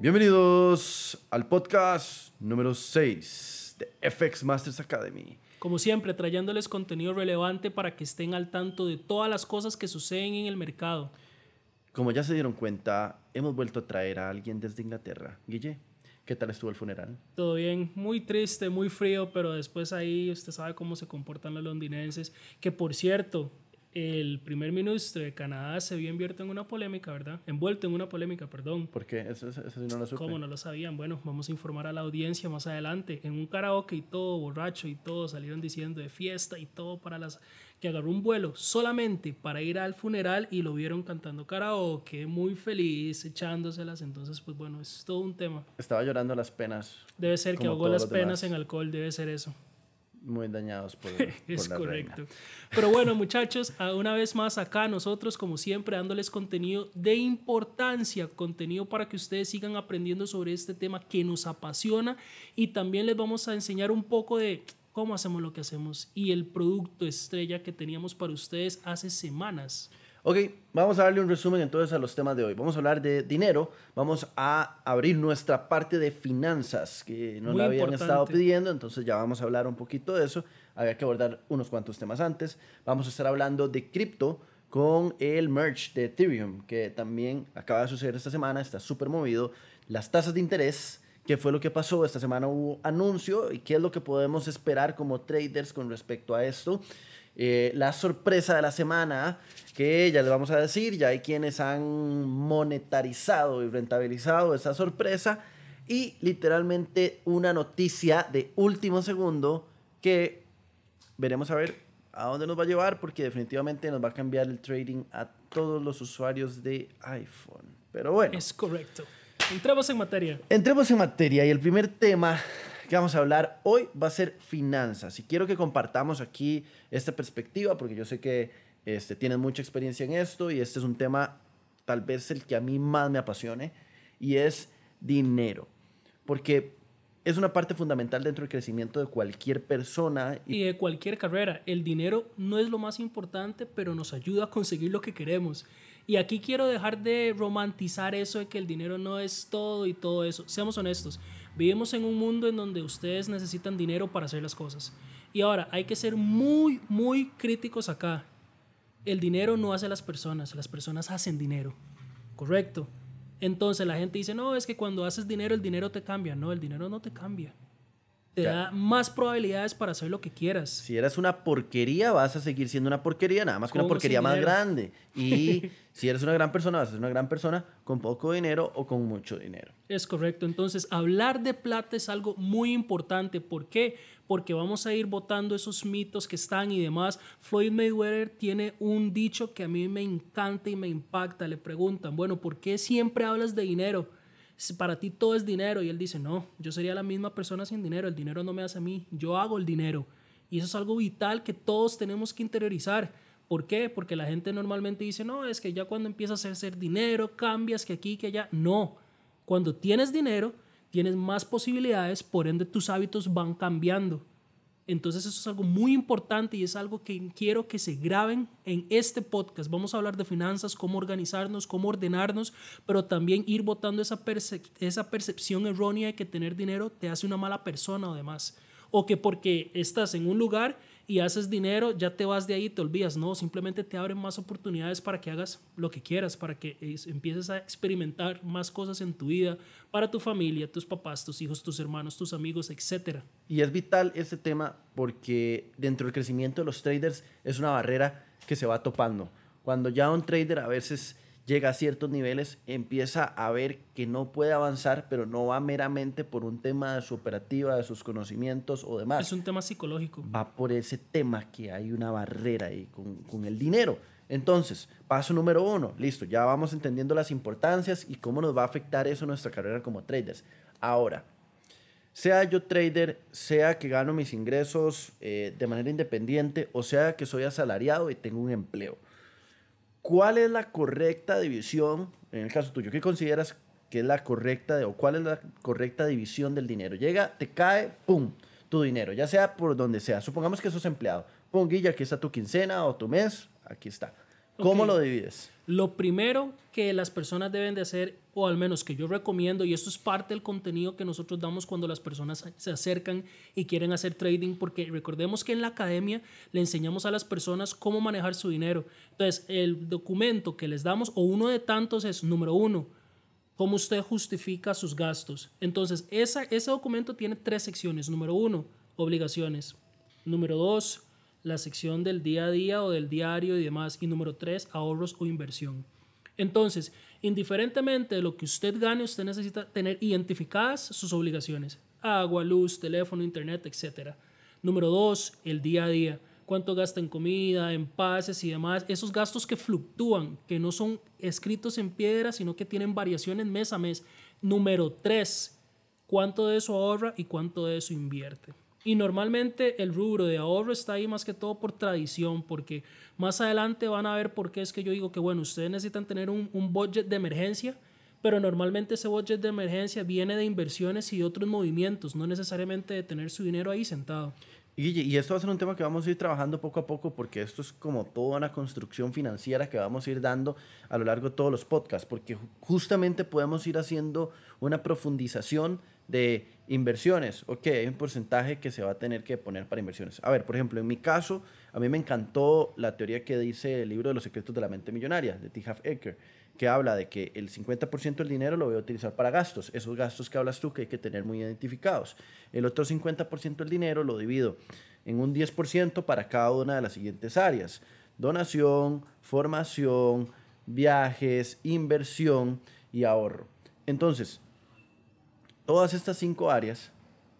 Bienvenidos al podcast número 6 de FX Masters Academy. Como siempre, trayéndoles contenido relevante para que estén al tanto de todas las cosas que suceden en el mercado. Como ya se dieron cuenta, hemos vuelto a traer a alguien desde Inglaterra. Guille, ¿qué tal estuvo el funeral? Todo bien, muy triste, muy frío, pero después ahí usted sabe cómo se comportan los londinenses. Que por cierto, el primer ministro de Canadá se vio envuelto en una polémica, ¿verdad? Envuelto en una polémica, perdón. ¿Por qué? Eso, eso, eso no lo supe. ¿Cómo no lo sabían? Bueno, vamos a informar a la audiencia más adelante. En un karaoke y todo, borracho y todo, salieron diciendo de fiesta y todo para las... que agarró un vuelo solamente para ir al funeral y lo vieron cantando karaoke, muy feliz, echándoselas. Entonces, pues bueno, es todo un tema. Estaba llorando las penas. Debe ser que ahogó las penas demás. en alcohol, debe ser eso. Muy dañados por, Es por la correcto. reina. Pero bueno, muchachos, una vez más acá nosotros, como siempre, dándoles contenido de importancia, contenido para que ustedes sigan aprendiendo sobre este tema que nos apasiona y también les vamos a enseñar un poco de cómo hacemos lo que hacemos y el producto estrella que teníamos para ustedes hace semanas. Ok, vamos a darle un resumen entonces a los temas de hoy. Vamos a hablar de dinero, vamos a abrir nuestra parte de finanzas que nos Muy la habían importante. estado pidiendo, entonces ya vamos a hablar un poquito de eso. Había que abordar unos cuantos temas antes. Vamos a estar hablando de cripto con el merge de Ethereum, que también acaba de suceder esta semana, está súper movido. Las tasas de interés, qué fue lo que pasó, esta semana hubo anuncio y qué es lo que podemos esperar como traders con respecto a esto. Eh, la sorpresa de la semana, que ya les vamos a decir, ya hay quienes han monetarizado y rentabilizado esa sorpresa. Y literalmente una noticia de último segundo que veremos a ver a dónde nos va a llevar porque definitivamente nos va a cambiar el trading a todos los usuarios de iPhone. Pero bueno. Es correcto. Entremos en materia. Entremos en materia y el primer tema que vamos a hablar hoy va a ser finanzas. Y quiero que compartamos aquí esta perspectiva porque yo sé que este, tienes mucha experiencia en esto y este es un tema tal vez el que a mí más me apasione y es dinero. Porque es una parte fundamental dentro del crecimiento de cualquier persona Y de cualquier carrera, el dinero no es lo más importante, pero nos ayuda a conseguir lo que queremos. Y aquí quiero dejar de romantizar eso de que el dinero no es todo y todo eso. Seamos honestos, vivimos en un mundo en donde ustedes necesitan dinero para hacer las cosas. Y ahora hay que ser muy, muy críticos acá. El dinero no hace las personas, las personas hacen dinero. Correcto. Entonces la gente dice, no, es que cuando haces dinero el dinero te cambia. No, el dinero no te cambia. Te Claro. da más probabilidades para hacer lo que quieras. Si eres una porquería, vas a seguir siendo una porquería, nada más que una porquería más grande. Y si eres una gran persona, vas a ser una gran persona con poco dinero o con mucho dinero. Es correcto. Entonces, hablar de plata es algo muy importante. ¿Por qué? Porque vamos a ir botando esos mitos que están y demás. Floyd Mayweather tiene un dicho que a mí me encanta y me impacta. Le preguntan, bueno, ¿por qué siempre hablas de dinero? Para ti todo es dinero. Y él dice, no, yo sería la misma persona sin dinero. El dinero no me hace a mí. Yo hago el dinero. Y eso es algo vital que todos tenemos que interiorizar. ¿Por qué? Porque la gente normalmente dice, no, es que ya cuando empiezas a hacer dinero, cambias que aquí, que allá. No. Cuando tienes dinero, tienes más posibilidades, por ende tus hábitos van cambiando. Entonces eso es algo muy importante y es algo que quiero que se graben en este podcast. Vamos a hablar de finanzas, cómo organizarnos, cómo ordenarnos, pero también ir botando esa, perce- esa percepción errónea de que tener dinero te hace una mala persona o demás. O que porque estás en un lugar y haces dinero, ya te vas de ahí te olvidas. No, simplemente te abren más oportunidades para que hagas lo que quieras, para que es- empieces a experimentar más cosas en tu vida, para tu familia, tus papás, tus hijos, tus hermanos, tus amigos, etcétera. Y es vital este tema porque dentro del crecimiento de los traders es una barrera que se va topando. Cuando ya un trader a veces llega a ciertos niveles, empieza a ver que no puede avanzar, pero no va meramente por un tema de su operativa, de sus conocimientos o demás. Es un tema psicológico. va por ese tema que hay una barrera ahí con, con el dinero. Entonces, paso número uno, listo, ya vamos entendiendo las importancias y cómo nos va a afectar eso en nuestra carrera como traders. Ahora, sea yo trader, sea que gano mis ingresos eh, de manera independiente o sea que soy asalariado y tengo un empleo, ¿cuál es la correcta división, en el caso tuyo, qué consideras que es la correcta o cuál es la correcta división del dinero? Llega, te cae, ¡pum! Tu dinero, ya sea por donde sea. Supongamos que sos empleado. Pum, Guilla, aquí está tu quincena o tu mes, aquí está. ¿Cómo lo divides? Lo primero que las personas deben de hacer, o al menos que yo recomiendo, y esto es parte del contenido que nosotros damos cuando las personas se acercan y quieren hacer trading, porque recordemos que en la academia le enseñamos a las personas cómo manejar su dinero. Entonces, el documento que les damos, o uno de tantos, es, número uno, cómo usted justifica sus gastos. Entonces, esa, ese documento tiene tres secciones. Número uno, obligaciones. Número dos, la sección del día a día o del diario y demás. Y número tres, ahorros o inversión. Entonces, indiferentemente de lo que usted gane, usted necesita tener identificadas sus obligaciones. Agua, luz, teléfono, internet, etc. Número dos, el día a día. Cuánto gasta en comida, en pases y demás. Esos gastos que fluctúan, que no son escritos en piedra, sino que tienen variaciones mes a mes. Número tres, cuánto de eso ahorra y cuánto de eso invierte. Y normalmente el rubro de ahorro está ahí más que todo por tradición, porque más adelante van a ver por qué es que yo digo que, bueno, ustedes necesitan tener un, un budget de emergencia, pero normalmente ese budget de emergencia viene de inversiones y otros movimientos, no necesariamente de tener su dinero ahí sentado. Guille, y esto va a ser un tema que vamos a ir trabajando poco a poco porque esto es como toda una construcción financiera que vamos a ir dando a lo largo de todos los podcasts, porque ju- justamente podemos ir haciendo una profundización de inversiones. Ok, hay un porcentaje que se va a tener que poner para inversiones. A ver, por ejemplo, en mi caso, a mí me encantó la teoría que dice el libro de los secretos de la mente millonaria, de T. Half Eker, que habla de que el 50% del dinero lo voy a utilizar para gastos, esos gastos que hablas tú que hay que tener muy identificados. El otro 50% del dinero lo divido en un 10% para cada una de las siguientes áreas. Donación, formación, viajes, inversión y ahorro. Entonces, todas estas cinco áreas,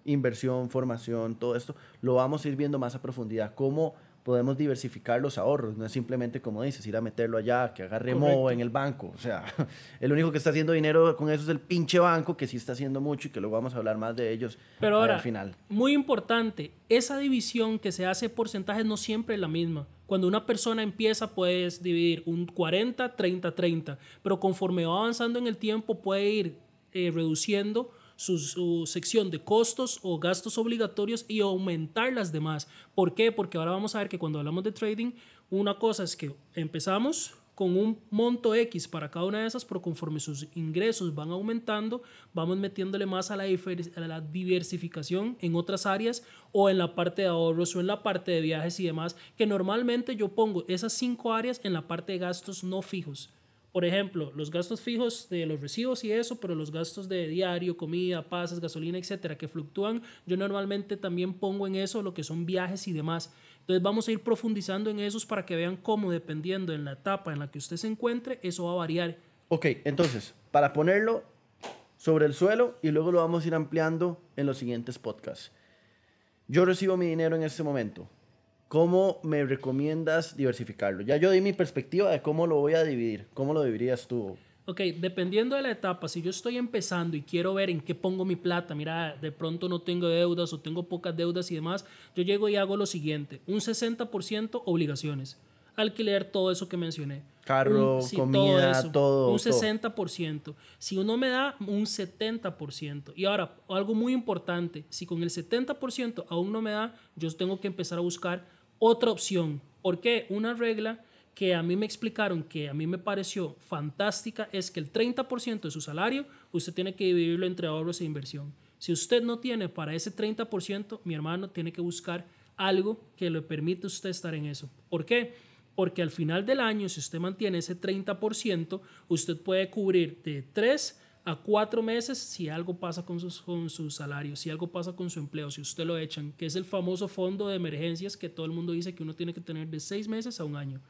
inversión, formación, todo esto, lo vamos a ir viendo más a profundidad. Cómo podemos diversificar los ahorros. No es simplemente, como dices, ir a meterlo allá, que agarre Correcto. moho en el banco. O sea, el único que está haciendo dinero con eso es el pinche banco, que sí está haciendo mucho y que luego vamos a hablar más de ellos Pero ahora, al final. muy importante, esa división que se hace por porcentajes no siempre es la misma. Cuando una persona empieza puedes dividir un 40, 30, 30, pero conforme va avanzando en el tiempo puede ir eh, reduciendo su, sección de costos o gastos obligatorios y aumentar las demás. ¿Por qué? Porque ahora vamos a ver que cuando hablamos de trading, una cosa es que empezamos con un monto X para cada una de esas, pero conforme sus ingresos van aumentando, vamos metiéndole más a la diversificación en otras áreas o en la parte de ahorros o en la parte de viajes y demás, que normalmente yo pongo esas cinco áreas en la parte de gastos no fijos. Por ejemplo, los gastos fijos de los recibos y eso, pero los gastos de diario, comida, pases, gasolina, etcétera, que fluctúan, yo normalmente también pongo en eso lo que son viajes y demás. Entonces vamos a ir profundizando en esos para que vean cómo, dependiendo en la etapa en la que usted se encuentre, eso va a variar. Ok, entonces, para ponerlo sobre el suelo y luego lo vamos a ir ampliando en los siguientes podcasts. Yo recibo mi dinero en este momento. ¿Cómo me recomiendas diversificarlo? Ya yo di mi perspectiva de cómo lo voy a dividir. ¿Cómo lo dividirías tú? Ok, dependiendo de la etapa, si yo estoy empezando y quiero ver en qué pongo mi plata, mira, de pronto no tengo deudas o tengo pocas deudas y demás, yo llego y hago lo siguiente, un 60% obligaciones, alquiler, todo eso que mencioné. Carro, Un- sí, comida, todo, Un todo. 60%. Si uno me da un 70%. Y ahora, algo muy importante, si con el 70% aún no me da, yo tengo que empezar a buscar otra opción. ¿Por qué? Una regla que a mí me explicaron que a mí me pareció fantástica es que el 30% de su salario usted tiene que dividirlo entre ahorros e inversión. Si usted no tiene para ese 30%, mi hermano tiene que buscar algo que le permita a usted estar en eso. ¿Por qué? Porque al final del año, si usted mantiene ese 30%, usted puede cubrir de 3 a 4 meses si algo pasa con, sus, con su salario, si algo pasa con su empleo, si usted lo echan, que es el famoso fondo de emergencias que todo el mundo dice que uno tiene que tener de 6 meses a un año.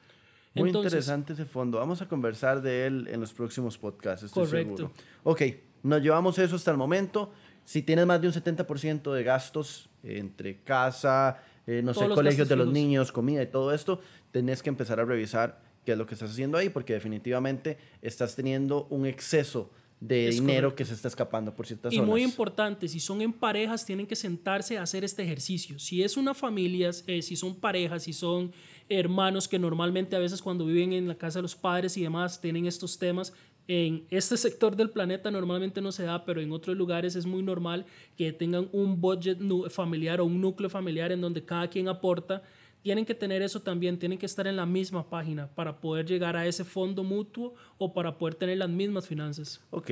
Muy Entonces, interesante ese fondo. Vamos a conversar de él en los próximos podcasts. Estoy Correcto. seguro. Ok, nos llevamos eso hasta el momento. Si tienes más de un 70% de gastos entre casa, eh, no Todos sé, colegios de los fijos. niños, comida y todo esto, tenés que empezar a revisar qué es lo que estás haciendo ahí, porque definitivamente estás teniendo un exceso de Es dinero correcto. que se está escapando por ciertas Y zonas. muy importante, si son en parejas, tienen que sentarse a hacer este ejercicio. Si es una familia, eh, si son parejas, si son hermanos que normalmente a veces cuando viven en la casa de los padres y demás tienen estos temas, en este sector del planeta normalmente no se da, pero en otros lugares es muy normal que tengan un budget familiar o un núcleo familiar en donde cada quien aporta. Tienen que tener eso también, tienen que estar en la misma página para poder llegar a ese fondo mutuo o para poder tener las mismas finanzas. Ok.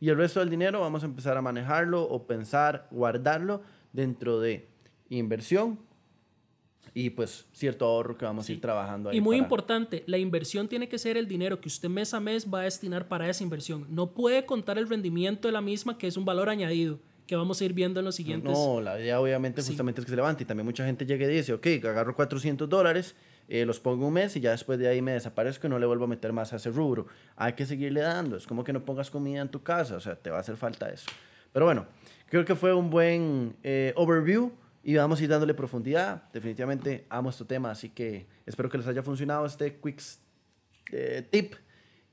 Y el resto del dinero vamos a empezar a manejarlo o pensar, guardarlo dentro de inversión y pues cierto ahorro que vamos a ir trabajando ahí. Y muy para- importante, la inversión tiene que ser el dinero que usted mes a mes va a destinar para esa inversión. No puede contar el rendimiento de la misma, que es un valor añadido, que vamos a ir viendo en los siguientes. No, la idea obviamente justamente es que se levante y también mucha gente llega y dice, ok, agarro 400 dólares, eh, los pongo un mes y ya después de ahí me desaparezco y no le vuelvo a meter más a ese rubro. Hay que seguirle dando, es como que no pongas comida en tu casa, o sea, te va a hacer falta eso. Pero bueno, creo que fue un buen eh, overview y vamos a ir dándole profundidad. Definitivamente amo este tema, así que espero que les haya funcionado este quick eh, tip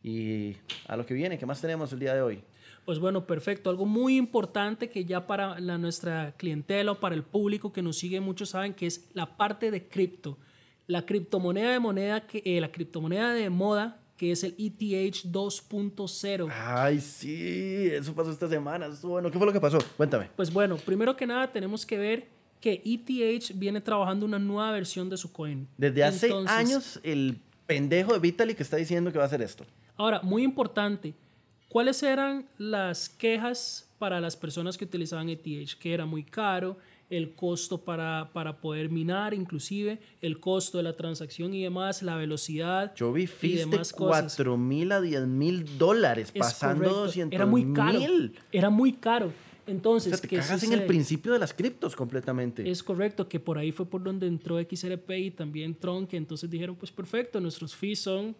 y a lo que viene, ¿qué más tenemos el día de hoy? Pues bueno, perfecto. Algo muy importante que ya para la, nuestra clientela o para el público que nos sigue, muchos saben que es la parte de cripto. La criptomoneda de moneda, que, eh, la criptomoneda de moda, que es el ETH 2.0. Ay, sí, eso pasó esta semana. bueno, ¿qué fue lo que pasó? Cuéntame. Pues bueno, primero que nada tenemos que ver que ETH viene trabajando una nueva versión de su coin. Desde hace Entonces, años, el pendejo de Vitalik está diciendo que va a hacer esto. Ahora, muy importante, ¿cuáles eran las quejas para las personas que utilizaban ETH? Que era muy caro, el costo para, para poder minar, inclusive, el costo de la transacción y demás, la velocidad. Yo vi fees de demás cosas. 4 mil a 10 mil dólares, Es pasando correcto. 200 Era muy caro. Era muy caro. O Entonces, sea, te ¿qué cagas en el sucede? principio de las criptos completamente. Es correcto, que por ahí fue por donde entró XRP y también Tron, que entonces dijeron, pues perfecto, nuestros fees son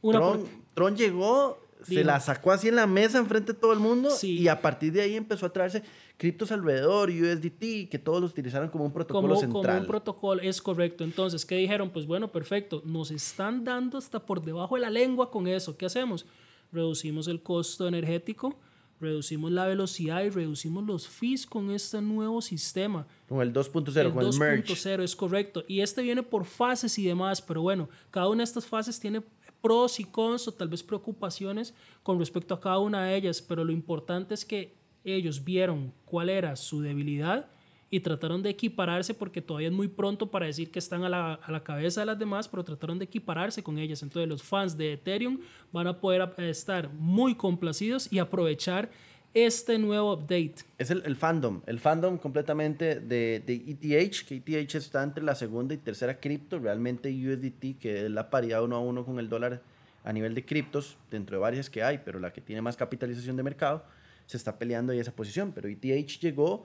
una Tron, por- Tron llegó, se la sacó así en la mesa enfrente de todo el mundo Sí. y a partir de ahí empezó a traerse criptos alrededor, USDT, que todos los utilizaron como un protocolo como, central. como un protocolo, es correcto. Entonces, ¿qué dijeron? Pues bueno, perfecto, nos están dando hasta por debajo de la lengua con eso. ¿Qué hacemos? Reducimos el costo energético, reducimos la velocidad y reducimos los fees con este nuevo sistema. con el 2.0, el con el merge. 2.0 es correcto. Y este viene por fases y demás, pero bueno, cada una de estas fases tiene pros y cons o tal vez preocupaciones con respecto a cada una de ellas, pero lo importante es que ellos vieron cuál era su debilidad y trataron de equipararse porque todavía es muy pronto para decir que están a la, a la cabeza de las demás, pero trataron de equipararse con ellas. Entonces los fans de Ethereum van a poder eh, estar muy complacidos y aprovechar este nuevo update. Es el, el fandom, el fandom completamente de, de ETH, que ETH está entre la segunda y tercera cripto, realmente USDT, que es la paridad uno a uno con el dólar a nivel de criptos, dentro de varias que hay, pero la que tiene más capitalización de mercado, se está peleando ahí esa posición, pero ETH llegó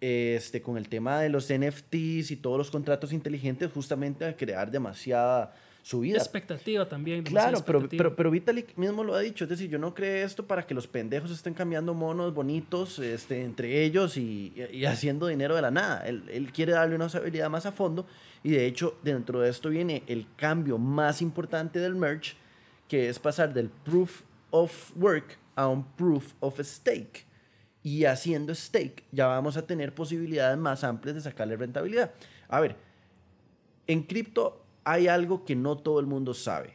este, con el tema de los NFTs y todos los contratos inteligentes justamente a crear demasiada subida. Expectativa también. Claro, pero, pero, pero Vitalik mismo lo ha dicho, es decir, yo no creé esto para que los pendejos estén cambiando monos bonitos este, entre ellos y, y- y haciendo dinero de la nada. Él, él quiere darle una usabilidad más a fondo y de hecho dentro de esto viene el cambio más importante del merge, que es pasar del proof of work a un proof of stake. Y haciendo stake ya vamos a tener posibilidades más amplias de sacarle rentabilidad. A ver, en cripto hay algo que no todo el mundo sabe.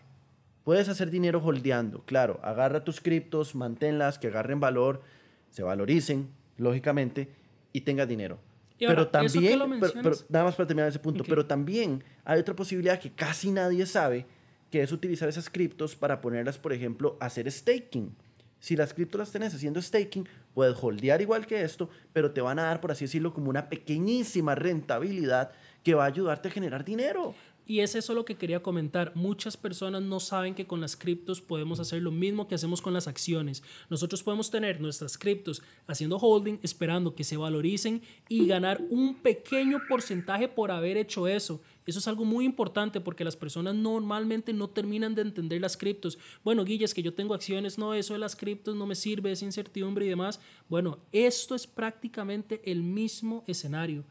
Puedes hacer dinero holdeando, claro. Agarra tus criptos, manténlas, que agarren valor, se valoricen, lógicamente, y tengas dinero. Y pero ahora, también, pero- pero nada más para terminar ese punto, pero también hay otra posibilidad que casi nadie sabe, que es utilizar esas criptos para ponerlas, por ejemplo, a hacer staking. Si las criptos las tenés haciendo staking, puedes holdear igual que esto, pero te van a dar, por así decirlo, como una pequeñísima rentabilidad que va a ayudarte a generar dinero. Y es eso lo que quería comentar. Muchas personas no saben que con las criptos podemos hacer lo mismo que hacemos con las acciones. Nosotros podemos tener nuestras criptos haciendo holding, esperando que se valoricen y ganar un pequeño porcentaje por haber hecho eso. Eso es algo muy importante porque las personas normalmente no terminan de entender las criptos. Bueno, Guille, es que yo tengo acciones, no, eso de las criptos no me sirve, es incertidumbre y demás. Bueno, esto es prácticamente el mismo escenario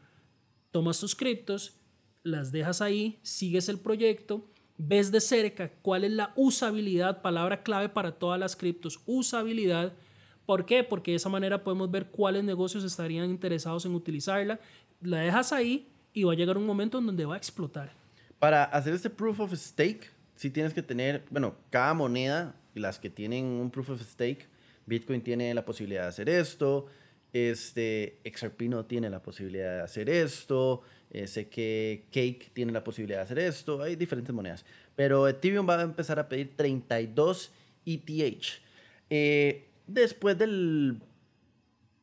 tomas tus criptos, las dejas ahí, sigues el proyecto, ves de cerca cuál es la usabilidad, palabra clave para todas las criptos, usabilidad. ¿Por qué? Porque de esa manera podemos ver cuáles negocios estarían interesados en utilizarla. La dejas ahí y va a llegar un momento en donde va a explotar. Para hacer este proof of stake, sí tienes que tener, bueno, cada moneda, las que tienen un proof of stake, Bitcoin tiene la posibilidad de hacer esto, este, XRP no tiene la posibilidad de hacer esto, Eh, sé que Cake tiene la posibilidad de hacer esto. Hay diferentes monedas. Pero Ethereum va a empezar a pedir 32 ETH. Eh, después del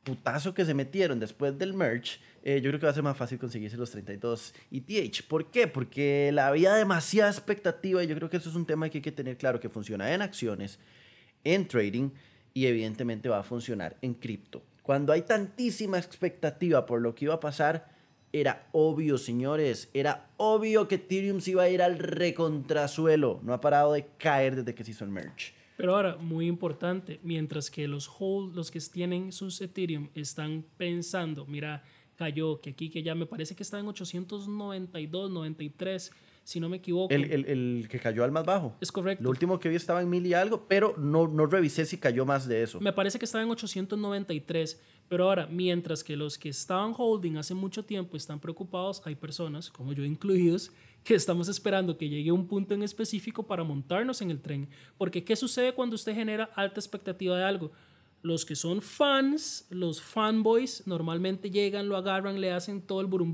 putazo que se metieron, después del merge, eh, yo creo que va a ser más fácil conseguirse los 32 ETH. ¿Por qué? Porque la había demasiada expectativa y yo creo que eso es un tema que hay que tener claro, que funciona en acciones, en trading y evidentemente va a funcionar en cripto. Cuando hay tantísima expectativa por lo que iba a pasar, era obvio, señores, era obvio que Ethereum se iba a ir al recontrasuelo. No ha parado de caer desde que se hizo el merge. Pero ahora, muy importante, mientras que los hold, los que tienen sus Ethereum están pensando, mira, cayó, que aquí que ya me parece que está en 892, 93, si no me equivoco. El, el, el, que cayó al más bajo. Es correcto. Lo último que vi estaba en mil y algo, pero no, no revisé si cayó más de eso. Me parece que estaba en 893. Pero ahora, mientras que los que estaban holding hace mucho tiempo están preocupados, hay personas, como yo incluidos, que estamos esperando que llegue un punto en específico para montarnos en el tren. Porque ¿qué sucede cuando usted genera alta expectativa de algo? Los que son fans, los fanboys, normalmente llegan, lo agarran, le hacen todo el burum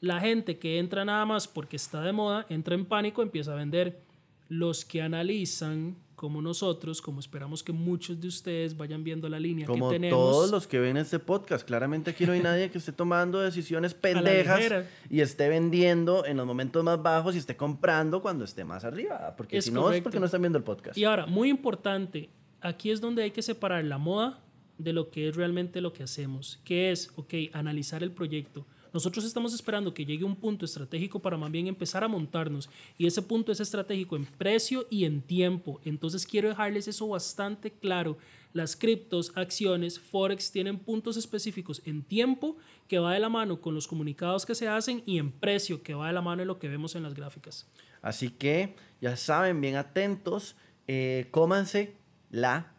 La gente que entra nada más porque está de moda, entra en pánico, empieza a vender. Los que analizan, como nosotros, como esperamos que muchos de ustedes vayan viendo la línea como que tenemos. todos los que ven este podcast. Claramente aquí no hay nadie que esté tomando decisiones pendejas y esté vendiendo en los momentos más bajos y esté comprando cuando esté más arriba. Porque si no es porque no están viendo el podcast. Y ahora, muy importante, aquí es donde hay que separar la moda de lo que es realmente lo que hacemos, que es, ok, analizar el proyecto. Nosotros estamos esperando que llegue un punto estratégico para más bien empezar a montarnos y ese punto es estratégico en precio y en tiempo. Entonces quiero dejarles eso bastante claro. Las criptos, acciones, forex tienen puntos específicos en tiempo que va de la mano con los comunicados que se hacen y en precio que va de la mano en lo que vemos en las gráficas. Así que ya saben, bien atentos, eh, cómanse la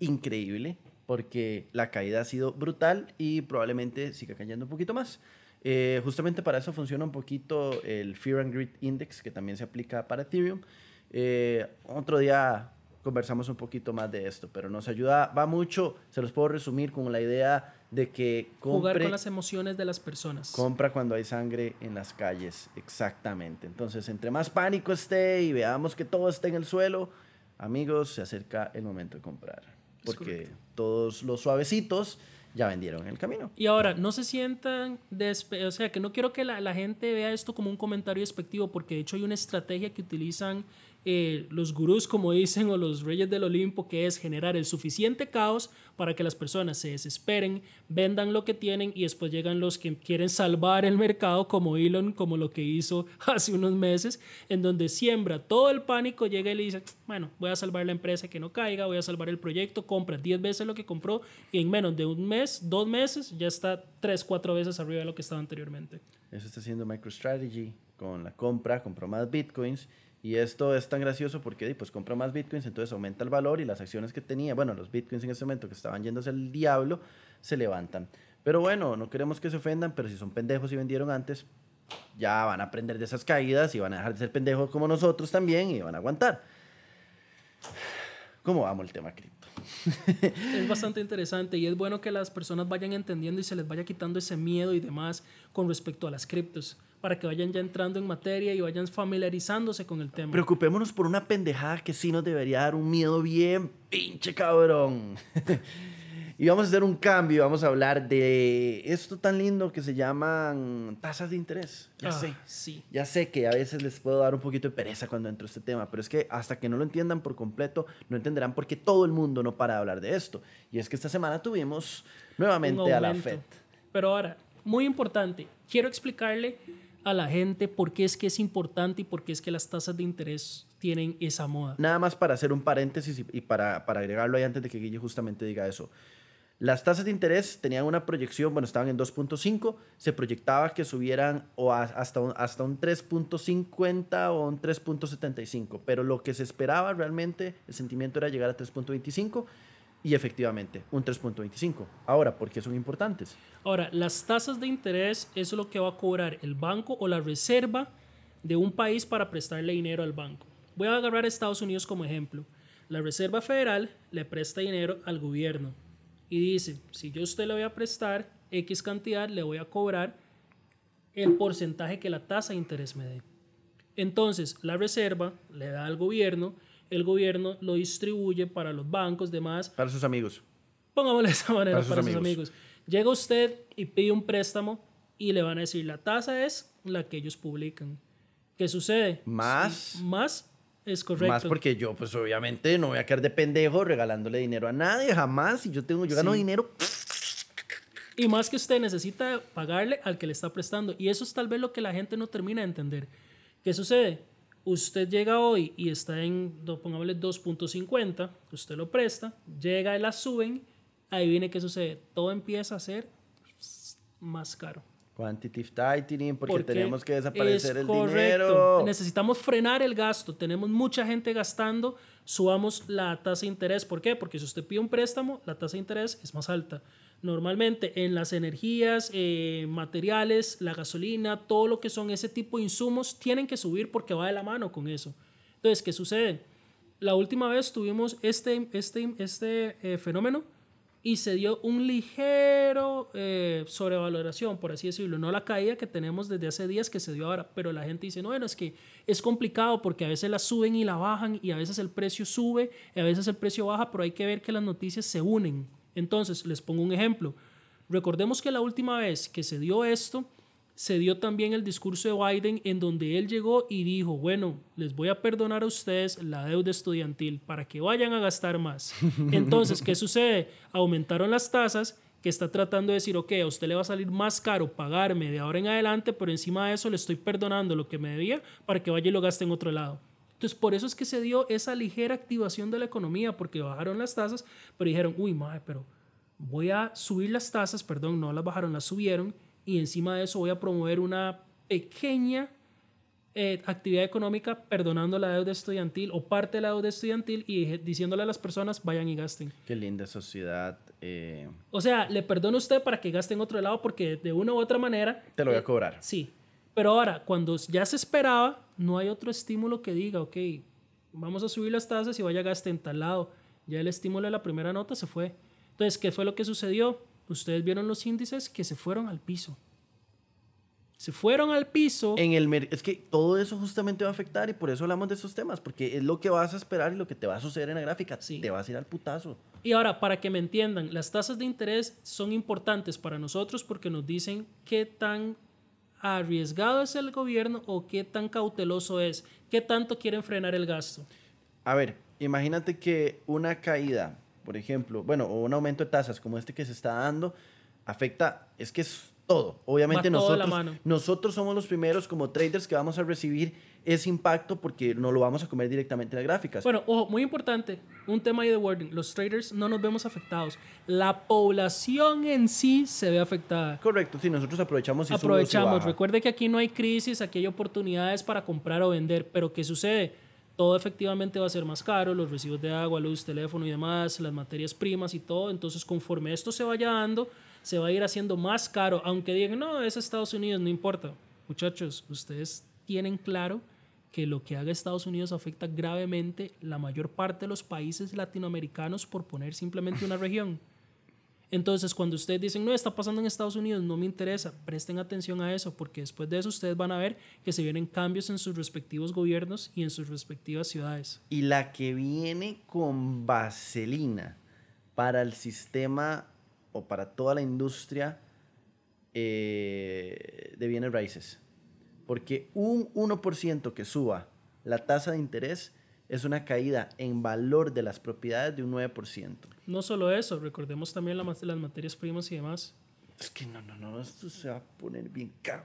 increíble porque la caída ha sido brutal y probablemente siga cayendo un poquito más. Eh, justamente para eso funciona un poquito el Fear and Greed Index, que también se aplica para Ethereum. Eh, otro día conversamos un poquito más de esto, pero nos ayuda, va mucho, se los puedo resumir con la idea de que compre, jugar con las emociones de las personas. Compra cuando hay sangre en las calles, exactamente. Entonces, entre más pánico esté y veamos que todo esté en el suelo, amigos, se acerca el momento de comprar, porque todos los suavecitos ya vendieron el camino. Y ahora, no se sientan, o sea, que no quiero que la, la, gente vea esto como un comentario despectivo, porque de hecho hay una estrategia que utilizan eh, los gurús, como dicen, o los reyes del Olimpo, que es generar el suficiente caos para que las personas se desesperen, vendan lo que tienen y después llegan los que quieren salvar el mercado, como Elon, como lo que hizo hace unos meses, en donde siembra todo el pánico, llega y le dice, bueno, voy a salvar la empresa que no caiga, voy a salvar el proyecto, compra 10 veces lo que compró y en menos de un mes, dos meses, ya está 3, 4 veces arriba de lo que estaba anteriormente. Eso está haciendo MicroStrategy con la compra, compró más bitcoins y esto es tan gracioso porque pues compra más bitcoins, entonces aumenta el valor y las acciones que tenía, bueno, los bitcoins en ese momento que estaban yéndose al diablo, se levantan. Pero bueno, no queremos que se ofendan, pero si son pendejos y vendieron antes, ya van a aprender de esas caídas y van a dejar de ser pendejos como nosotros también y van a aguantar. ¿Cómo vamos el tema cripto? es bastante interesante y es bueno que las personas vayan entendiendo y se les vaya quitando ese miedo y demás con respecto a las criptos para que vayan ya entrando en materia y vayan familiarizándose con el tema. Preocupémonos por una pendejada que sí nos debería dar un miedo bien pinche cabrón. y vamos a hacer un cambio, vamos a hablar de esto tan lindo que se llaman tasas de interés. Ya ah, sé, sí. ya sé que a veces les puedo dar un poquito de pereza cuando entro a este tema, pero es que hasta que no lo entiendan por completo, no entenderán por qué todo el mundo no para de hablar de esto. Y es que esta semana tuvimos nuevamente a la Fed. Pero ahora, muy importante, quiero explicarle a la gente por qué es que es importante y por qué es que las tasas de interés tienen esa moda. Nada más para hacer un paréntesis y, para, para agregarlo ahí antes de que Guille justamente diga eso. Las tasas de interés tenían una proyección, bueno, estaban en 2.5, se proyectaba que subieran o hasta un, hasta un 3.50 o un 3.75, pero lo que se esperaba realmente, el sentimiento era llegar a 3.25 y efectivamente, un 3.25. Ahora, ¿por qué son importantes? Ahora, las tasas de interés es lo que va a cobrar el banco o la reserva de un país para prestarle dinero al banco. Voy a agarrar a Estados Unidos como ejemplo. La Reserva Federal le presta dinero al gobierno y dice, si yo a usted le voy a prestar X cantidad, le voy a cobrar el porcentaje que la tasa de interés me dé. Entonces, la reserva le da al gobierno, el gobierno lo distribuye para los bancos, demás. Para sus amigos. Pongámoslo de esa manera, para, sus, amigos. Llega usted y pide un préstamo y le van a decir, la tasa es la que ellos publican. ¿Qué sucede? Más. más es correcto. Más porque yo, pues obviamente no voy a quedar de pendejo regalándole dinero a nadie, jamás. Si yo tengo, yo gano dinero. Y más que usted necesita pagarle al que le está prestando. Y eso es tal vez lo que la gente no termina de entender. ¿Qué sucede? Usted llega hoy y está en, pongámosle 2.50, usted lo presta, llega y la suben, ahí viene qué sucede. Todo empieza a ser más caro. Quantitative tightening, porque, tenemos que desaparecer el dinero. Necesitamos frenar el gasto. Tenemos mucha gente gastando, subamos la tasa de interés. ¿Por qué? Porque si usted pide un préstamo, la tasa de interés es más alta. Normalmente en las energías, eh, materiales, la gasolina, todo lo que son ese tipo de insumos, tienen que subir porque va de la mano con eso. Entonces, ¿qué sucede? La última vez tuvimos este, este, este eh, fenómeno y se dio un ligero eh, sobrevaloración, por así decirlo, no la caída que tenemos desde hace días que se dio ahora, pero la gente dice, no, bueno, es que es complicado porque a veces la suben y la bajan y a veces el precio sube y a veces el precio baja, pero hay que ver que las noticias se unen. Entonces, les pongo un ejemplo. Recordemos que la última vez que se dio esto, se dio también el discurso de Biden en donde él llegó y dijo, bueno, les voy a perdonar a ustedes la deuda estudiantil para que vayan a gastar más. Entonces, ¿qué sucede? Aumentaron las tasas que está tratando de decir, ok, a usted le va a salir más caro pagarme de ahora en adelante, pero encima de eso le estoy perdonando lo que me debía para que vaya y lo gaste en otro lado. Entonces, por eso es que se dio esa ligera activación de la economía, porque bajaron las tasas, pero dijeron, uy, madre, pero voy a subir las tasas, perdón, no las bajaron, las subieron, y encima de eso voy a promover una pequeña eh, actividad económica perdonando la deuda estudiantil o parte de la deuda estudiantil y diciéndole a las personas vayan y gasten. Qué linda sociedad. Eh. O sea, le perdono a usted para que gaste en otro lado porque de una u otra manera... Te lo voy a eh, cobrar. Sí. Pero ahora, cuando ya se esperaba, no hay otro estímulo que diga, ok, vamos a subir las tasas y vaya a gaste en tal lado. Ya el estímulo de la primera nota se fue. Entonces, ¿qué fue lo que sucedió? ustedes vieron los índices que se fueron al piso. Se fueron al piso. En el es que todo eso justamente va a afectar y por eso hablamos de esos temas, porque es lo que vas a esperar y lo que te va a suceder en la gráfica. Sí. Te vas a ir al putazo. Y ahora, para que me entiendan, las tasas de interés son importantes para nosotros porque nos dicen qué tan arriesgado es el gobierno o qué tan cauteloso es, qué tanto quieren frenar el gasto. A ver, imagínate que una caída por ejemplo, bueno, o un aumento de tasas como este que se está dando, afecta, es que es todo. Obviamente nosotros, nosotros somos los primeros como traders que vamos a recibir ese impacto porque no lo vamos a comer directamente en las gráficas. Bueno, ojo, muy importante, un tema ahí de wording, los traders no nos vemos afectados, la población en sí se ve afectada. Correcto, sí, nosotros aprovechamos y Aprovechamos, recuerde que aquí no hay crisis, aquí hay oportunidades para comprar o vender, pero ¿qué sucede? todo efectivamente va a ser más caro, los recibos de agua, luz, teléfono y demás, las materias primas y todo. Entonces, conforme esto se vaya dando, se va a ir haciendo más caro, aunque digan, no, es Estados Unidos, no importa. Muchachos, ustedes tienen claro que lo que haga Estados Unidos afecta gravemente la mayor parte de los países latinoamericanos, por poner simplemente una región. Entonces, cuando ustedes dicen, no, está pasando en Estados Unidos, no me interesa, presten atención a eso, porque después de eso ustedes van a ver que se vienen cambios en sus respectivos gobiernos y en sus respectivas ciudades. Y la que viene con vaselina para el sistema o para toda la industria eh, de bienes raíces. Porque un 1% que suba la tasa de interés es una caída en valor de las propiedades de un 9%. No solo eso, recordemos también las materias primas y demás. Es que no, no, no, esto se va a poner bien caro.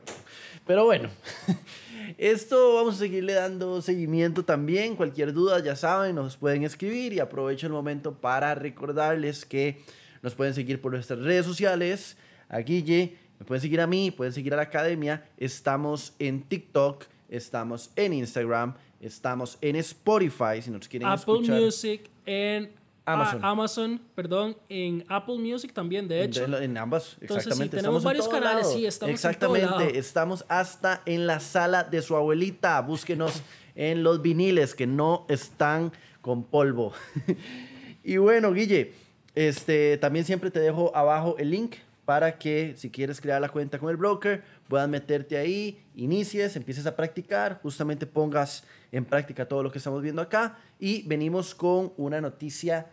Pero bueno, esto vamos a seguirle dando seguimiento también. Cualquier duda, ya saben, nos pueden escribir y aprovecho el momento para recordarles que nos pueden seguir por nuestras redes sociales. A Guille, me pueden seguir a mí, pueden seguir a la academia. Estamos en TikTok, estamos en Instagram, Estamos en Spotify, si nos quieren Apple escuchar. Music, en Amazon. Amazon, perdón, en Apple Music también, de hecho. En, ambas, exactamente. tenemos varios canales, sí, estamos Exactamente, estamos hasta en la sala de su abuelita. Búsquenos en los viniles que no están con polvo. y bueno, Guille, este, también siempre te dejo abajo el link para que si quieres crear la cuenta con el broker, puedas meterte ahí, inicies, empieces a practicar, justamente pongas en práctica todo lo que estamos viendo acá y venimos con una noticia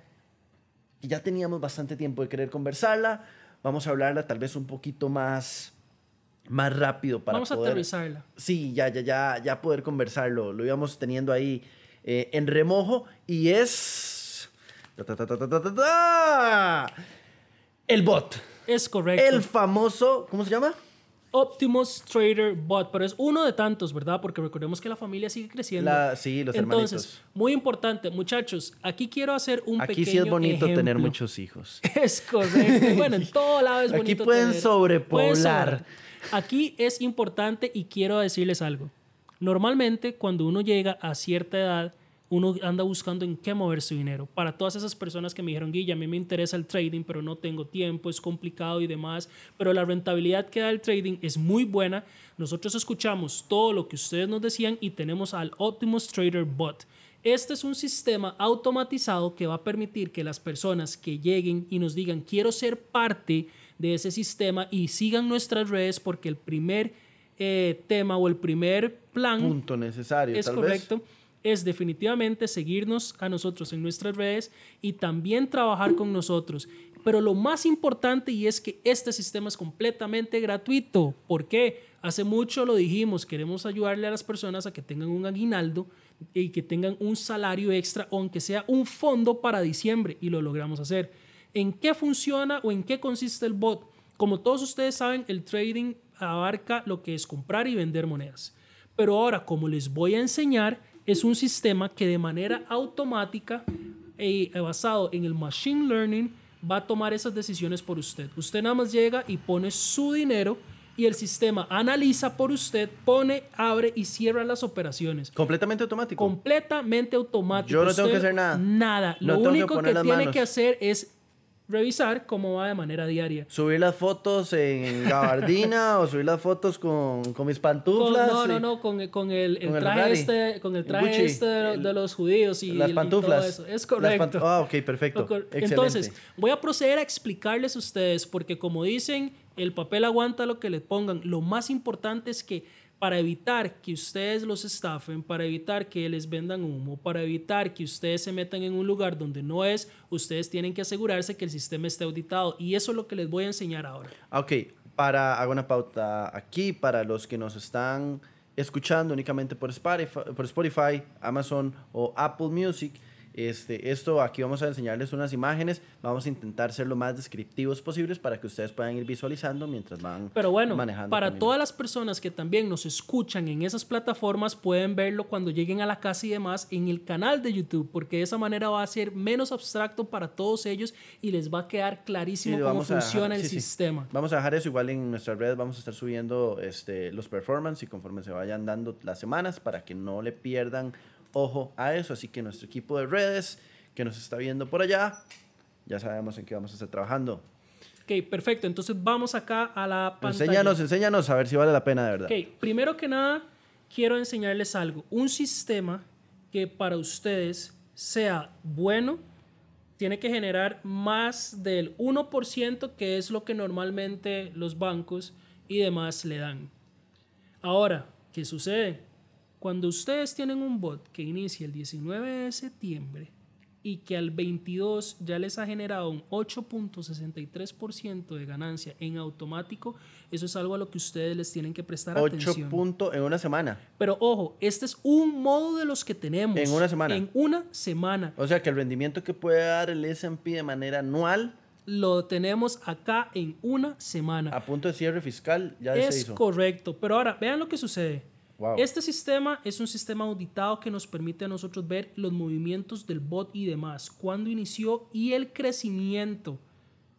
que ya teníamos bastante tiempo de querer conversarla. Vamos a hablarla tal vez un poquito más más rápido para Vamos a poder, aterrizarla. Sí, ya, ya, ya, ya poder conversarlo. Lo íbamos teniendo ahí eh, en remojo y es... ta, ta, ta, El bot. Es correcto. El famoso, ¿cómo se llama? Optimus Trader Bot, pero es uno de tantos, ¿verdad? Porque recordemos que la familia sigue creciendo. La- sí, los Entonces, hermanitos. muy importante, muchachos, aquí quiero hacer un Aquí pequeño sí es bonito tener muchos hijos. Es correcto. Bueno, en todo lado es Aquí bonito. pueden tener- sobrepoblar. Aquí es importante y quiero decirles algo. Normalmente, cuando uno llega a cierta edad, uno anda buscando en qué mover su dinero. Para todas esas personas que me dijeron, Guilla, a mí me interesa el trading, pero no tengo tiempo, es complicado y demás, pero la rentabilidad que da el trading es muy buena. Nosotros escuchamos todo lo que ustedes nos decían y tenemos al Optimus Trader Bot. Este es un sistema automatizado que va a permitir que las personas que lleguen y nos digan quiero ser parte de ese sistema y sigan nuestras redes porque el primer eh, tema o el primer plan Punto necesario, es tal correcto es definitivamente seguirnos a nosotros en nuestras redes y también trabajar con nosotros. Pero lo más importante y es que este sistema es completamente gratuito. ¿Por qué? Hace mucho lo dijimos, queremos ayudarle a las personas a que tengan un aguinaldo y que tengan un salario extra, aunque sea un fondo para diciembre, y lo logramos hacer. ¿En qué funciona o en qué consiste el bot? Como todos ustedes saben, el trading abarca lo que es comprar y vender monedas. Pero ahora, como les voy a enseñar, es un sistema que de manera automática, eh, basado en el machine learning, va a tomar esas decisiones por usted. Usted nada más llega y pone su dinero y el sistema analiza por usted, pone, abre y cierra las operaciones. Completamente automático. Completamente automático. Yo no tengo que hacer nada. Nada. No Lo que único que, tiene manos. que hacer es revisar cómo va de manera diaria. subir las fotos en gabardina o subir las fotos con, con mis Con- pantuflas. no, no, no, con, el- con el, el Con el traje este, con el traje Gucci, este de, el- de los judíos y, las y pantuflas. todo eso. Es correcto. ah, ok, perfecto. Excelente. Entonces, voy a proceder a explicarles a ustedes, porque como dicen, el papel aguanta lo que le pongan. Lo más importante es que para evitar que ustedes los estafen, para evitar que les vendan humo, para evitar que ustedes se metan en un lugar donde no es, ustedes tienen que asegurarse que el sistema esté auditado. Y eso es lo que les voy a enseñar ahora. Ah, Ok, para, hago una pauta aquí para los que nos están escuchando únicamente por Spotify, por Spotify Amazon o Apple Music. Este, esto aquí vamos a enseñarles unas imágenes. Vamos a intentar ser lo más descriptivos posibles para que ustedes puedan ir visualizando mientras van Pero bueno, manejando. para también. todas las personas que también nos escuchan en esas plataformas, pueden verlo cuando lleguen a la casa y demás en el canal de YouTube, porque de esa manera va a ser menos abstracto para todos ellos y les va a quedar clarísimo Sí, cómo dejar- funciona el sí, sí. sistema. Vamos a dejar eso igual en nuestras redes. Vamos a estar subiendo este, los performance y conforme se vayan dando las semanas para que no le pierdan ojo a eso. Así que nuestro equipo de redes que nos está viendo por allá, ya sabemos en qué vamos a estar trabajando. Ok, perfecto. Entonces vamos acá a la pantalla. Enséñanos, enséñanos a ver si vale la pena de verdad. Ok, primero que nada, quiero enseñarles algo. Un sistema que para ustedes sea bueno, tiene que generar más del 1%, que es lo que normalmente los bancos y demás le dan. Ahora, ¿qué sucede? Cuando ustedes tienen un bot que inicia el 19 de septiembre y que al 22 ya les ha generado un 8.63% de ganancia en automático, eso es algo a lo que ustedes les tienen que prestar 8 atención. puntos en una semana. Pero ojo, este es un modo de los que tenemos. En una semana. En una semana. O sea que el rendimiento que puede dar el S&P de manera anual Lo tenemos acá en una semana. a punto de cierre fiscal ya se Es hizo. correcto. Pero ahora, vean lo que sucede. Este sistema es un sistema auditado que nos permite a nosotros ver los movimientos del bot y demás, cuándo inició y el crecimiento.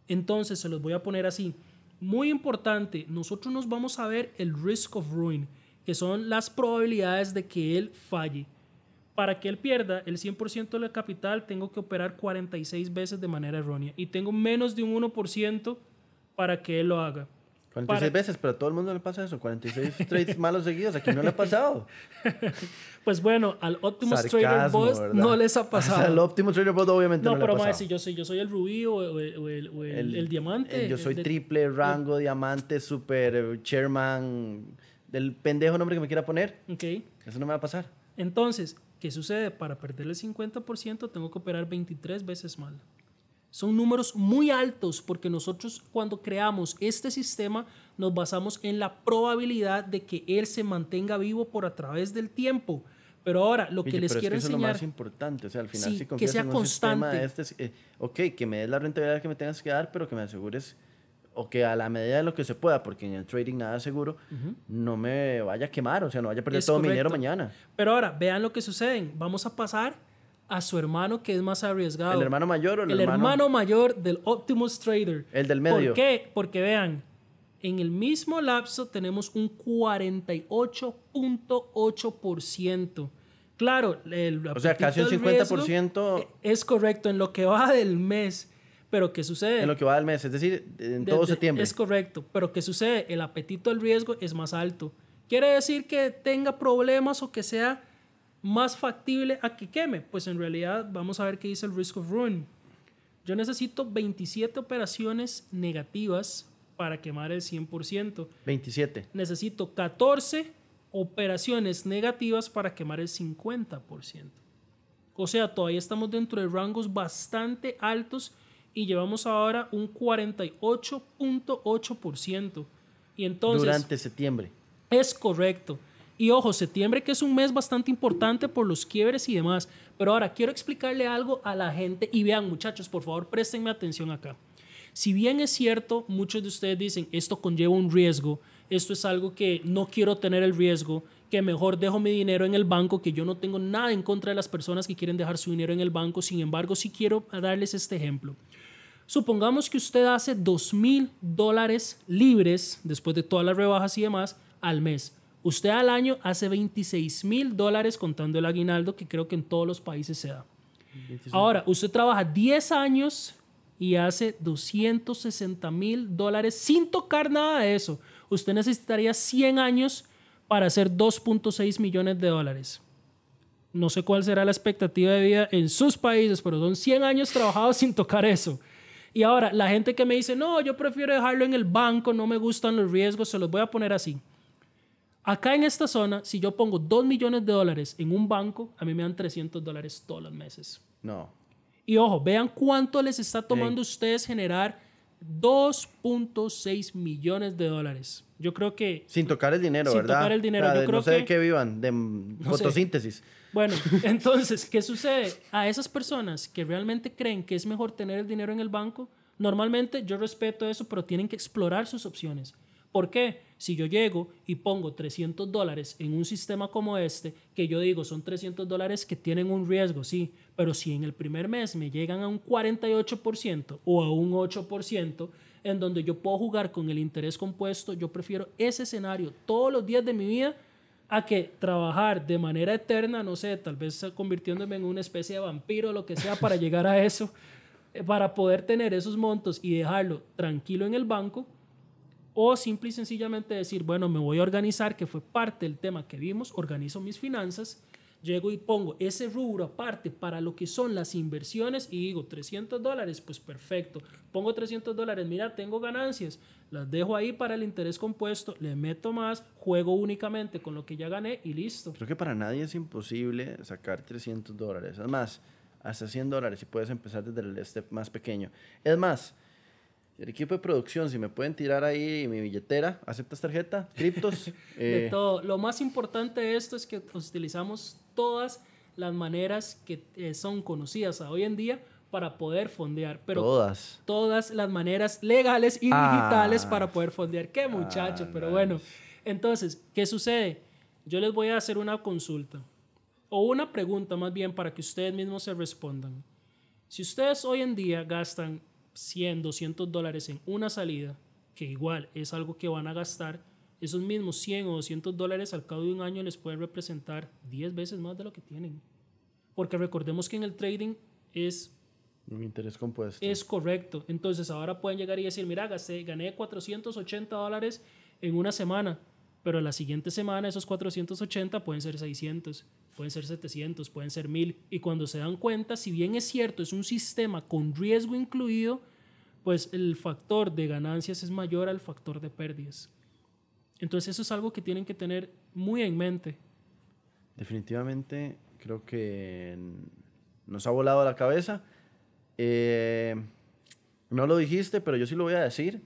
Entonces, se los voy a poner así. Muy importante, nosotros nos vamos a ver el risk of ruin, que son las probabilidades de que él falle. Para que él pierda el 100% de la capital, tengo que operar 46 veces de manera errónea y tengo menos de un 1% para que él lo haga. 46 Para- veces, pero a todo el mundo le pasa eso. 46 trades malos seguidos. Aquí no le ha pasado. Pues bueno, al Optimus Trader Boss ¿verdad? no les ha O sea, pasado. el Optimus Trader Bot obviamente no, no, le ha pero pasado. más si yo soy, yo soy el rubí o, o el, o el- el- el diamante. el yo soy de- triple, rango, diamante, super eh, chairman. Del pendejo nombre que me quiera poner. Ok. Eso no me va a pasar. Entonces, ¿qué sucede? Para perder el 50% tengo que operar 23 veces mal. Son números muy altos porque nosotros cuando creamos este sistema nos basamos en la probabilidad de que él se mantenga vivo por a través del tiempo. Pero ahora, lo que Oye, les pero quiero es que eso es lo enseñar... más importante. O sea, al final, Sí, si que sea en un constante. este, eh, ok, que me des la rentabilidad que me tengas que dar, pero que me asegures, o que a la medida de lo que se pueda, porque en el trading nada es seguro, no me vaya a quemar, o sea, no vaya a perder Es todo mi dinero correcto. mañana. Pero ahora, vean lo que sucede. Vamos a pasar a su hermano que es más arriesgado. ¿El hermano mayor o el, el hermano, mayor del Optimus Trader. El del medio. ¿Por qué? Porque vean, en el mismo lapso tenemos un 48.8%. Claro, el O sea, casi un apetito al riesgo 50% es correcto en lo que va del mes. Pero ¿qué sucede? en lo que va del mes, es decir, en De- todo de- septiembre. Es correcto, pero ¿qué sucede? El apetito al riesgo es más alto. ¿Quiere decir que tenga problemas o que sea más factible a que queme? Pues en realidad vamos a ver qué dice el Risk of Ruin. Yo necesito 27 operaciones negativas para quemar el 100%. 27. Necesito 14 operaciones negativas para quemar el 50%. O sea, todavía estamos dentro de rangos bastante altos y llevamos ahora un 48.8%. Y entonces durante septiembre. es correcto. Y ojo, septiembre que es un mes bastante importante por los quiebres y demás. Pero ahora quiero explicarle algo a la gente y vean muchachos, por favor, préstenme atención acá. Si bien es cierto, muchos de ustedes dicen, esto conlleva un riesgo, esto es algo que no quiero tener el riesgo, que mejor dejo mi dinero en el banco, que yo no tengo nada en contra de las personas que quieren dejar su dinero en el banco, sin embargo, sí quiero darles este ejemplo. Supongamos que usted hace dos mil dólares libres, después de todas las rebajas y demás, al mes. Usted al año hace 26 mil dólares contando el aguinaldo, que creo que en todos los países se da. Ahora, usted trabaja 10 años y hace 260 mil dólares sin tocar nada de eso. Usted necesitaría 100 años para hacer 2.6 millones de dólares. No sé cuál será la expectativa de vida en sus países, pero son 100 años trabajados sin tocar eso. Y ahora, la gente que me dice, no, yo prefiero dejarlo en el banco, no me gustan los riesgos, se los voy a poner así. Acá en esta zona, si yo pongo 2 millones de dólares en un banco, a mí me dan 300 dólares todos los meses. No. Y ojo, vean cuánto les está tomando a ustedes generar 2.6 millones de dólares. Yo creo que, Sin tocar el dinero, Sin ¿verdad? tocar el dinero, O sea, yo de- creo no sé de que- qué vivan, de sé. fotosíntesis. bueno, entonces, ¿qué sucede? A esas personas que realmente creen que es mejor tener el dinero en el banco, normalmente yo respeto eso, pero tienen que explorar sus opciones. ¿Por qué? Si yo llego y pongo 300 dólares en un sistema como este, que yo digo son 300 dólares que tienen un riesgo, sí, pero si en el primer mes me llegan a un 48% o a un 8%, en donde yo puedo jugar con el interés compuesto, yo prefiero ese escenario todos los días de mi vida a que trabajar de manera eterna, no sé, tal vez convirtiéndome en una especie de vampiro o lo que sea para llegar a eso, eh, para poder tener esos montos y dejarlo tranquilo en el banco, o simple y sencillamente decir, bueno, me voy a organizar, que fue parte del tema que vimos, organizo mis finanzas, llego y pongo ese rubro aparte para lo que son las inversiones y digo 300 dólares, pues perfecto, pongo 300 dólares, mira, tengo ganancias, las dejo ahí para el interés compuesto, le meto más, juego únicamente con lo que ya gané y listo. Creo que para nadie es imposible sacar 300 dólares. Es más, hasta 100 dólares si puedes empezar desde el step más pequeño. Es más, el equipo de producción, si me pueden tirar ahí mi billetera, ¿aceptas tarjeta? ¿Criptos? de Eh, todo. Lo más importante de esto es que utilizamos todas las maneras que eh, son conocidas hoy en día para poder fondear, pero todas. todas las maneras legales y Ah. digitales para poder fondear. Qué muchacho, Ah, pero nice. bueno. Entonces, ¿qué sucede? Yo les voy a hacer una consulta o una pregunta más bien para que ustedes mismos se respondan. Si ustedes hoy en día gastan 100, 200 dólares en una salida, que igual es algo que van a gastar, esos mismos 100 o 200 dólares al cabo de un año les pueden representar 10 veces más de lo que tienen. Porque recordemos que en el trading es Un interés compuesto. Es correcto. Entonces ahora pueden llegar y decir, mira, gasté, gané 480 dólares en una semana, pero la siguiente semana esos 480 pueden ser 600, pueden ser 700, pueden ser 1000. Y cuando se dan cuenta, si bien es cierto, es un sistema con riesgo incluido, pues el factor de ganancias es mayor al factor de pérdidas. Entonces eso es algo que tienen que tener muy en mente. Definitivamente creo que nos ha volado la cabeza. Eh, no lo dijiste, pero yo sí lo voy a decir.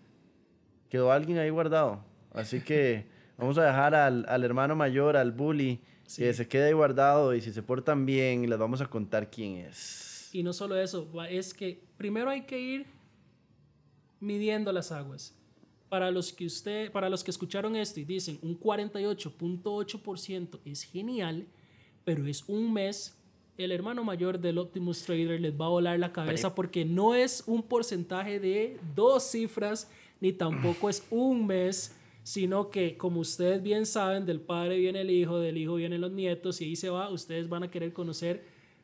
Quedó alguien ahí guardado. Así que vamos a dejar al, al hermano mayor, al bully, que se quede ahí guardado y si se portan bien, les vamos a contar quién es. Y no solo eso, es que primero hay que ir midiendo las aguas. Para los que usted, para los que escucharon esto y dicen un 48.8% es genial, pero es un mes, el hermano mayor del Optimus Trader les va a volar la cabeza porque no es un porcentaje de dos cifras ni tampoco es un mes, sino que como ustedes bien saben, del padre viene el hijo, del hijo vienen los nietos y ahí se va, ustedes van a querer conocer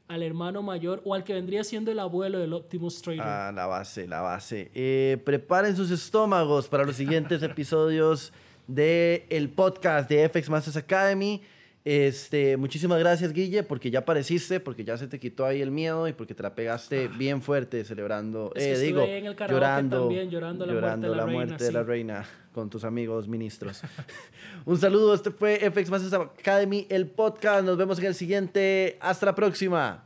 al hermano mayor o al que vendría siendo el abuelo del Optimus Trader. Ah, la base, la base. Eh, preparen sus estómagos para los siguientes episodios del el podcast de FX Masters Academy. Este, muchísimas gracias, Guille, porque ya apareciste, porque ya se te quitó ahí el miedo y porque te la pegaste ah. bien fuerte celebrando, eh, digo, llorando, también, llorando la muerte, de la, muerte de la reina con tus amigos ministros. Un saludo, este fue FX Masters Academy, el podcast. Nos vemos en el siguiente. Hasta la próxima.